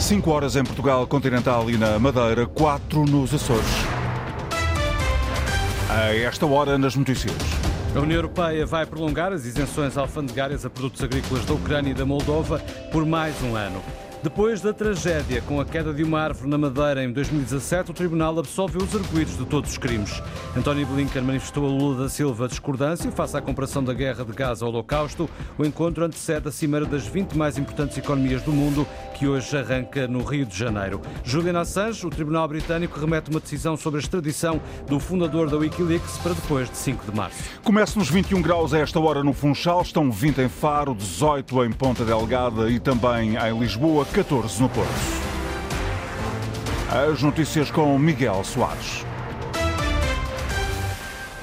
5 horas em Portugal continental e na Madeira, 4 nos Açores. A esta hora nas notícias. A União Europeia vai prolongar as isenções alfandegárias a produtos agrícolas da Ucrânia e da Moldova por mais um ano. Depois da tragédia com a queda de uma árvore na Madeira em 2017, o Tribunal absolveu os arguídos de todos os crimes. António Blinken manifestou a Lula da Silva discordância face à comparação da guerra de Gaza ao Holocausto. O encontro antecede a cimeira das 20 mais importantes economias do mundo, que hoje arranca no Rio de Janeiro. Julian Assange, o Tribunal Britânico remete uma decisão sobre a extradição do fundador da Wikileaks para depois de 5 de março. Começa nos 21 graus a esta hora no Funchal, estão 20 em Faro, 18 em Ponta Delgada e também em Lisboa, 14 no Porto. As notícias com Miguel Soares.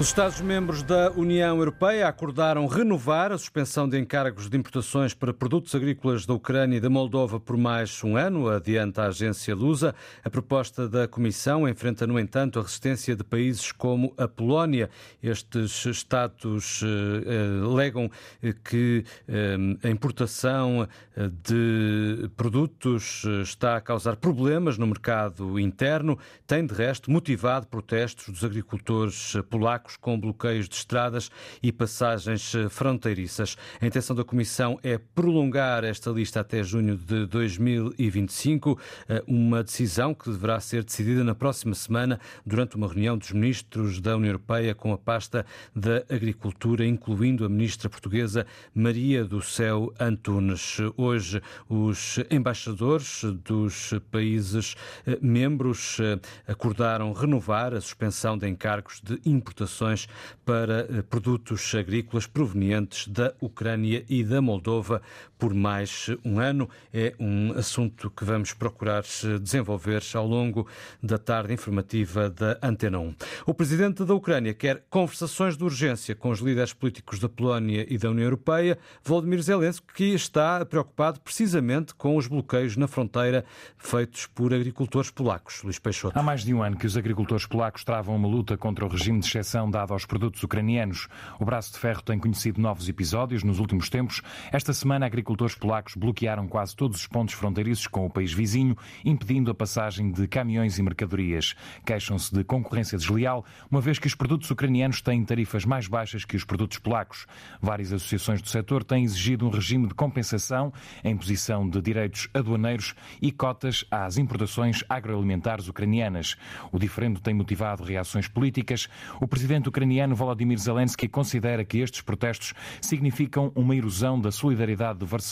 Os Estados-membros da União Europeia acordaram renovar a suspensão de encargos de importações para produtos agrícolas da Ucrânia e da Moldova por mais um ano, adianta a agência Lusa. A proposta da Comissão enfrenta, no entanto, a resistência de países como a Polónia. Estes Estados eh, alegam que eh, a importação de produtos está a causar problemas no mercado interno. Tem, de resto, motivado protestos dos agricultores polacos com bloqueios de estradas e passagens eh, fronteiriças. A intenção da Comissão é prolongar esta lista até junho de 2025, eh, uma decisão que deverá ser decidida na próxima semana durante uma reunião dos ministros da União Europeia com a pasta da Agricultura, incluindo a ministra portuguesa Maria do Céu Antunes. Hoje, os embaixadores dos países eh, membros acordaram renovar a suspensão de encargos de para eh, produtos agrícolas provenientes da Ucrânia e da Moldova por mais um ano. É um assunto que vamos procurar eh, desenvolver ao longo da tarde informativa da Antena 1. O presidente da Ucrânia quer conversações de urgência com os líderes políticos da Polónia e da União Europeia. Volodymyr Zelensky está preocupado precisamente com os bloqueios na fronteira feitos por agricultores polacos. Luís Peixoto. Há mais de um ano que os agricultores polacos travam uma luta contra o regime de exceção dada aos produtos ucranianos. O braço de ferro tem conhecido novos episódios nos últimos tempos. Esta semana, agricultores polacos bloquearam quase todos os pontos fronteiriços com o país vizinho, impedindo a passagem de caminhões e mercadorias. Queixam-se de concorrência desleal, uma vez que os produtos ucranianos têm tarifas mais baixas que os produtos polacos. Várias associações do setor têm exigido um regime de compensação, a imposição de direitos aduaneiros e cotas às importações agroalimentares ucranianas. O diferendo tem motivado reações políticas. O presidente ucraniano Volodymyr Zelensky considera que estes protestos significam uma erosão da solidariedade de Varsóvia,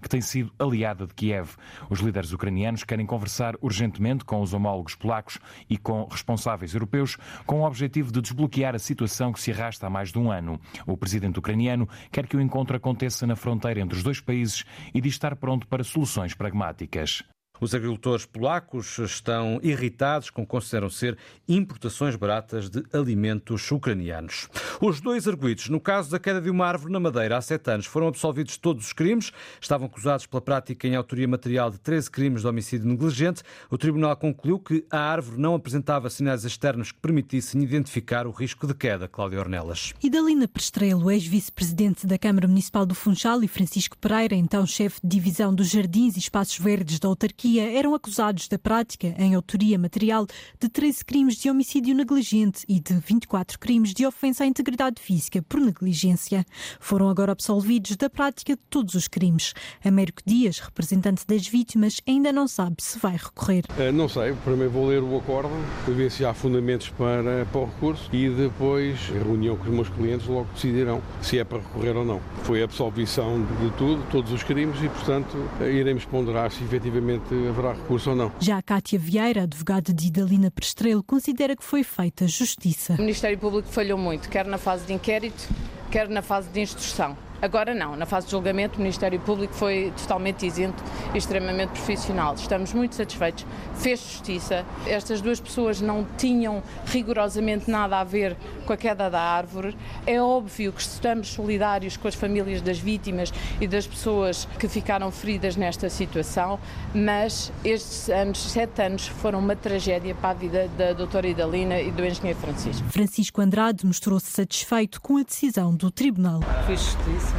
que tem sido aliada de Kiev. Os líderes ucranianos querem conversar urgentemente com os homólogos polacos e com responsáveis europeus, com o objetivo de desbloquear a situação que se arrasta há mais de um ano. O presidente ucraniano quer que o encontro aconteça na fronteira entre os dois países e diz estar pronto para soluções pragmáticas. Os agricultores polacos estão irritados com o que consideram ser importações baratas de alimentos ucranianos. Os dois arguídos, no caso da queda de uma árvore na Madeira há sete anos, foram absolvidos de todos os crimes. Estavam acusados pela prática em autoria material de 13 crimes de homicídio negligente. O tribunal concluiu que a árvore não apresentava sinais externos que permitissem identificar o risco de queda. Cláudia Ornelas. Idalina Prestrelo, ex-vice-presidente da Câmara Municipal do Funchal, e Francisco Pereira, então chefe de divisão dos Jardins e Espaços Verdes da autarquia, eram acusados da prática, em autoria material, de 13 crimes de homicídio negligente e de 24 crimes de ofensa à integridade física por negligência. Foram agora absolvidos da prática de todos os crimes. Américo Dias, representante das vítimas, ainda não sabe se vai recorrer. Uh, não sei, primeiro vou ler o acordo, ver se há fundamentos para, para o recurso e depois, em reunião com os meus clientes, logo decidirão se é para recorrer ou não. Foi absolvição de tudo, todos os crimes e, portanto, iremos ponderar se efetivamente haverá recurso ou não. Já a Cátia Vieira, advogada de Idalina Prestrelo, considera que foi feita justiça. O Ministério Público falhou muito, quer na fase de inquérito, quer na fase de instrução. Agora não, na fase de julgamento o Ministério Público foi totalmente isento e extremamente profissional. Estamos muito satisfeitos, fez justiça. Estas duas pessoas não tinham rigorosamente nada a ver com a queda da árvore. É óbvio que estamos solidários com as famílias das vítimas e das pessoas que ficaram feridas nesta situação, mas estes anos, sete anos, foram uma tragédia para a vida da doutora Idalina e do engenheiro Francisco. Francisco Andrade mostrou-se satisfeito com a decisão do tribunal. Fiz justiça.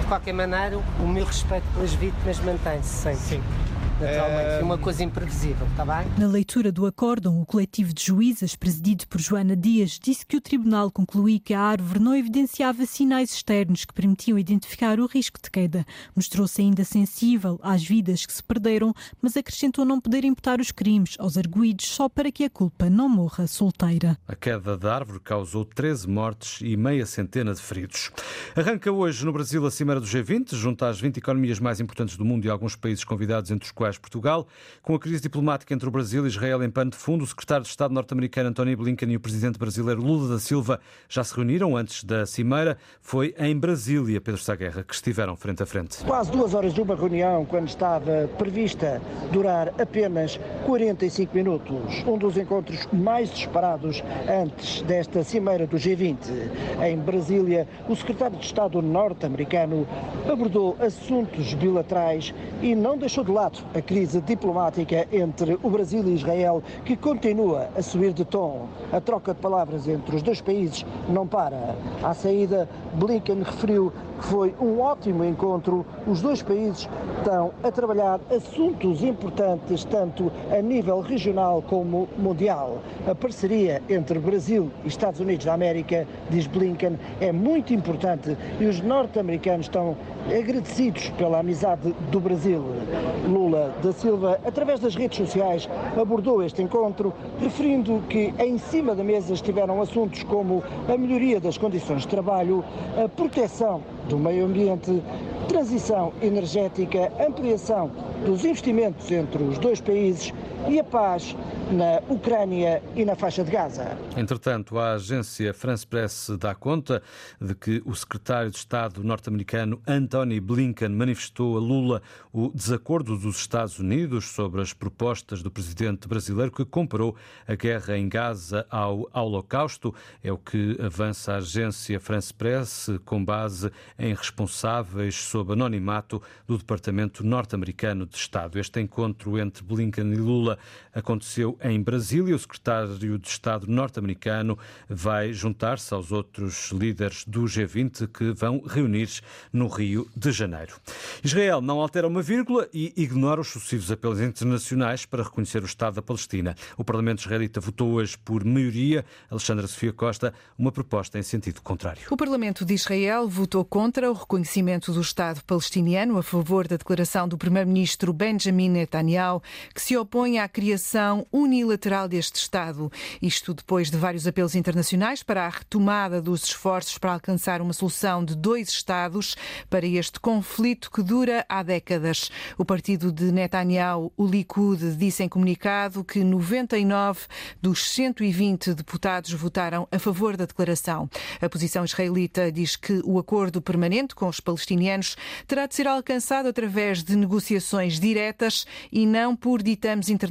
De qualquer maneira, o meu respeito pelas vítimas mantém-se sempre. Sim. Naturalmente, é uma coisa imprevisível, está bem? Na leitura do acórdão, o coletivo de juízes, presidido por Joana Dias, disse que o tribunal concluiu que a árvore não evidenciava sinais externos que permitiam identificar o risco de queda. Mostrou-se ainda sensível às vidas que se perderam, mas acrescentou não poder imputar os crimes aos arguídos só para que a culpa não morra solteira. A queda da árvore causou 13 mortes e meia centena de feridos. Arranca hoje no Brasil a Cimeira do G20, junto às 20 economias mais importantes do mundo e alguns países convidados, entre os quais Portugal. Com a crise diplomática entre o Brasil e Israel em pano de fundo, o secretário de Estado norte-americano Anthony Blinken e o presidente brasileiro Lula da Silva já se reuniram antes da Cimeira. Foi em Brasília, Pedro Saguerra, que estiveram frente a frente. Quase duas horas de uma reunião, quando estava prevista durar apenas 45 minutos. Um dos encontros mais disparados antes desta Cimeira do G20. Em Brasília, o secretário de Estado norte-americano abordou assuntos bilaterais e não deixou de lado a crise diplomática entre o Brasil e Israel, que continua a subir de tom. A troca de palavras entre os dois países não para. À saída, Blinken referiu que foi um ótimo encontro. Os dois países estão a trabalhar assuntos importantes, tanto a nível regional como mundial. A parceria entre Brasil e Estados Unidos da América, diz Blinken, é muito importante e os norte-americanos estão agradecidos pela amizade do Brasil. Lula da Silva, através das redes sociais, abordou este encontro, referindo que em cima da mesa estiveram assuntos como a melhoria das condições de trabalho, a proteção do meio ambiente, transição energética, ampliação dos investimentos entre os dois países e a paz na Ucrânia e na faixa de Gaza. Entretanto, a agência France Press dá conta de que o secretário de Estado norte-americano Anthony Blinken manifestou a Lula o desacordo dos Estados Unidos sobre as propostas do presidente brasileiro que comparou a guerra em Gaza ao Holocausto. É o que avança a agência France Press com base em responsáveis sob anonimato do Departamento norte-americano de Estado. Este encontro entre Blinken e Lula aconteceu em Brasília. O secretário de Estado norte-americano vai juntar-se aos outros líderes do G20 que vão reunir-se no Rio de Janeiro. Israel não altera uma vírgula e ignora os sucessivos apelos internacionais para reconhecer o Estado da Palestina. O Parlamento israelita votou hoje por maioria, Alexandra Sofia Costa, uma proposta em sentido contrário. O Parlamento de Israel votou contra o reconhecimento do Estado palestiniano a favor da declaração do primeiro-ministro Benjamin Netanyahu, que se opõe à criação unilateral deste Estado. Isto depois de vários apelos internacionais para a retomada dos esforços para alcançar uma solução de dois Estados para este conflito que dura há décadas. O partido de Netanyahu, o Likud, disse em comunicado que 99 dos 120 deputados votaram a favor da declaração. A posição israelita diz que o acordo permanente com os palestinianos terá de ser alcançado através de negociações diretas e não por ditames internacionais.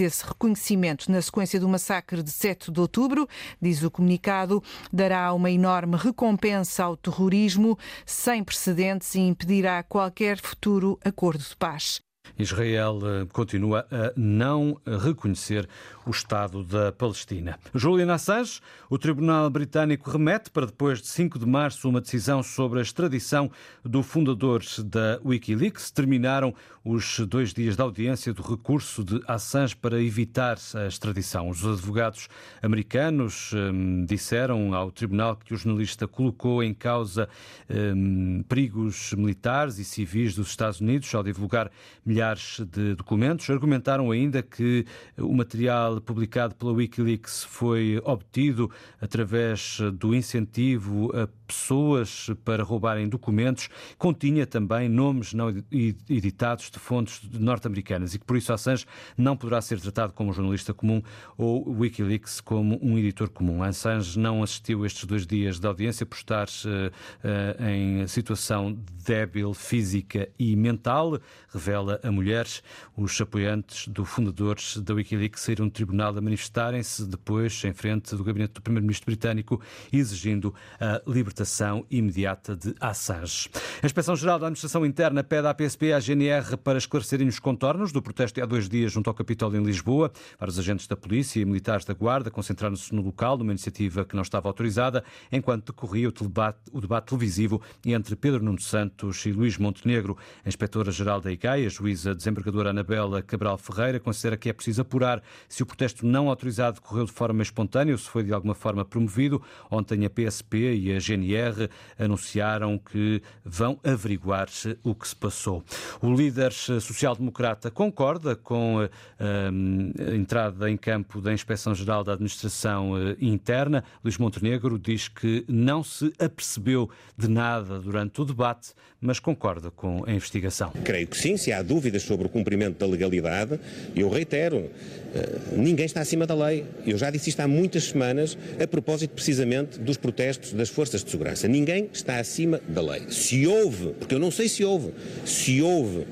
Esse reconhecimento na sequência do massacre de 7 de outubro, diz o comunicado, dará uma enorme recompensa ao terrorismo sem precedentes e impedirá qualquer futuro acordo de paz. Israel eh, continua a não reconhecer o Estado da Palestina. Julian Assange, o Tribunal Britânico remete para depois de 5 de março uma decisão sobre a extradição do fundador da Wikileaks. Terminaram os dois dias da audiência do recurso de Assange para evitar a extradição. Os advogados americanos hum, disseram ao tribunal que o jornalista colocou em causa hum, perigos militares e civis dos Estados Unidos ao divulgar milhares de documentos. Argumentaram ainda que o material publicado pela Wikileaks foi obtido através do incentivo a pessoas para roubarem documentos. Continha também nomes não editados de fontes norte-americanas e que por isso Assange não poderá ser tratado como jornalista comum ou Wikileaks como um editor comum. Assange não assistiu estes dois dias de audiência por estar uh, em situação débil física e mental, revela a mulheres. Os apoiantes do fundador da Wikileaks saíram do tribunal a manifestarem-se depois em frente do gabinete do primeiro-ministro britânico, exigindo a libertação imediata de Assange. A Inspeção-Geral da Administração Interna pede à PSP e à GNR para esclarecerem os contornos do protesto há dois dias junto ao Capitólio em Lisboa. Vários agentes da polícia e militares da Guarda concentraram-se no local, numa iniciativa que não estava autorizada, enquanto decorria o debate, o debate televisivo entre Pedro Nuno Santos e Luís Montenegro. A inspetora-geral da ICAI, a juíza juíza desembargadora Anabela Cabral Ferreira considera que é preciso apurar se o protesto não autorizado decorreu de forma espontânea ou se foi de alguma forma promovido. Ontem a PSP e a GNR anunciaram que vão averiguar o que se passou. O líder social-democrata concorda com a entrada em campo da Inspeção-Geral da Administração eh, Interna. Luís Montenegro diz que não se apercebeu de nada durante o debate, mas concorda com a investigação. Creio que sim, se há dúvidas sobre o cumprimento da legalidade, eu reitero, eh, ninguém está acima da lei. Eu já disse isto há muitas semanas, a propósito precisamente dos protestos das forças de segurança. Ninguém está acima da lei. Se houve, porque eu não sei se houve, se houve,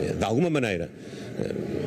eh, de alguma maneira,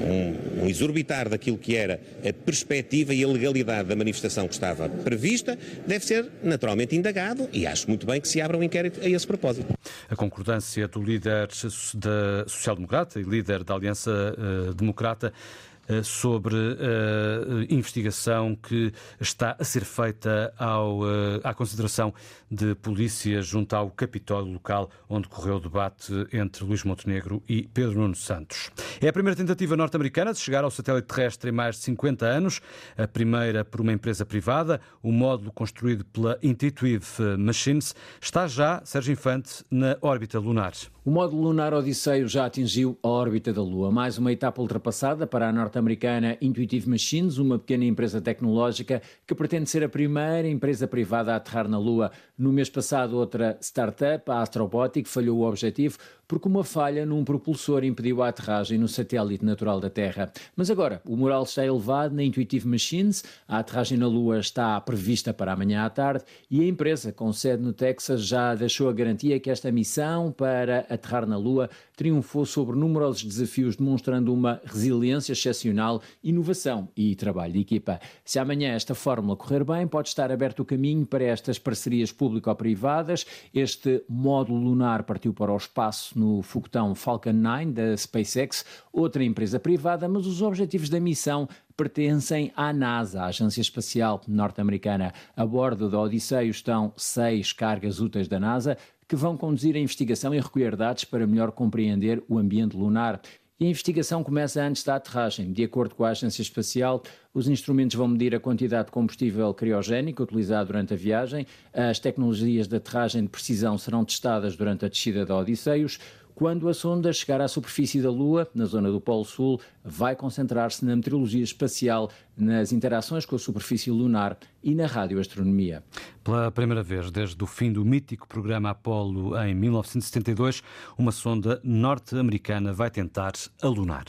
um, um exorbitar daquilo que era a perspectiva e a legalidade da manifestação que estava prevista, deve ser naturalmente indagado e acho muito bem que se abra um inquérito a esse propósito. A concordância do líder social-democrata e líder da Aliança uh, Democrata eh, sobre a eh, investigação que está a ser feita ao, eh, à consideração de polícia junto ao Capitólio local onde correu o debate entre Luís Montenegro e Pedro Nuno Santos. É a primeira tentativa norte-americana de chegar ao satélite terrestre em mais de 50 anos, a primeira por uma empresa privada. O módulo construído pela Intuitive Machines está já, Sérgio Infante, na órbita lunar. O módulo lunar Odisseio já atingiu a órbita da Lua, mais uma etapa ultrapassada para a norte-americana Intuitive Machines, uma pequena empresa tecnológica que pretende ser a primeira empresa privada a aterrar na Lua. No mês passado, outra startup, a Astrobotic, falhou o objetivo porque uma falha num propulsor impediu a aterragem no satélite natural da Terra. Mas agora, o moral está elevado na Intuitive Machines, a aterragem na Lua está prevista para amanhã à tarde e a empresa, com sede no Texas, já deixou a garantia que esta missão para aterrar na Lua triunfou sobre numerosos desafios, demonstrando uma resiliência excepcional, inovação e trabalho de equipa. Se amanhã esta fórmula correr bem, pode estar aberto o caminho para estas parcerias público-privadas. Este módulo lunar partiu para o espaço no foguetão Falcon 9 da SpaceX, outra empresa privada, mas os objetivos da missão pertencem à NASA, a Agência Espacial Norte-Americana. A bordo da Odisseio estão seis cargas úteis da NASA que vão conduzir a investigação e recolher dados para melhor compreender o ambiente lunar. E a investigação começa antes da aterragem. De acordo com a Agência Espacial, os instrumentos vão medir a quantidade de combustível criogénico utilizado durante a viagem. As tecnologias de aterragem de precisão serão testadas durante a descida da Odisseios. Quando a sonda chegar à superfície da Lua, na zona do Polo Sul, vai concentrar-se na meteorologia espacial, nas interações com a superfície lunar e na radioastronomia. Pela primeira vez desde o fim do mítico programa Apollo em 1972, uma sonda norte-americana vai tentar a lunar.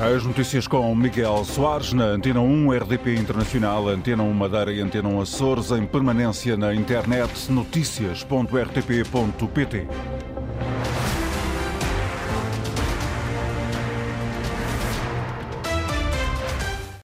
As notícias com Miguel Soares na Antena 1, RDP Internacional, Antena 1 Madeira e Antena 1 Açores, em permanência na internet, notícias.rtp.pt.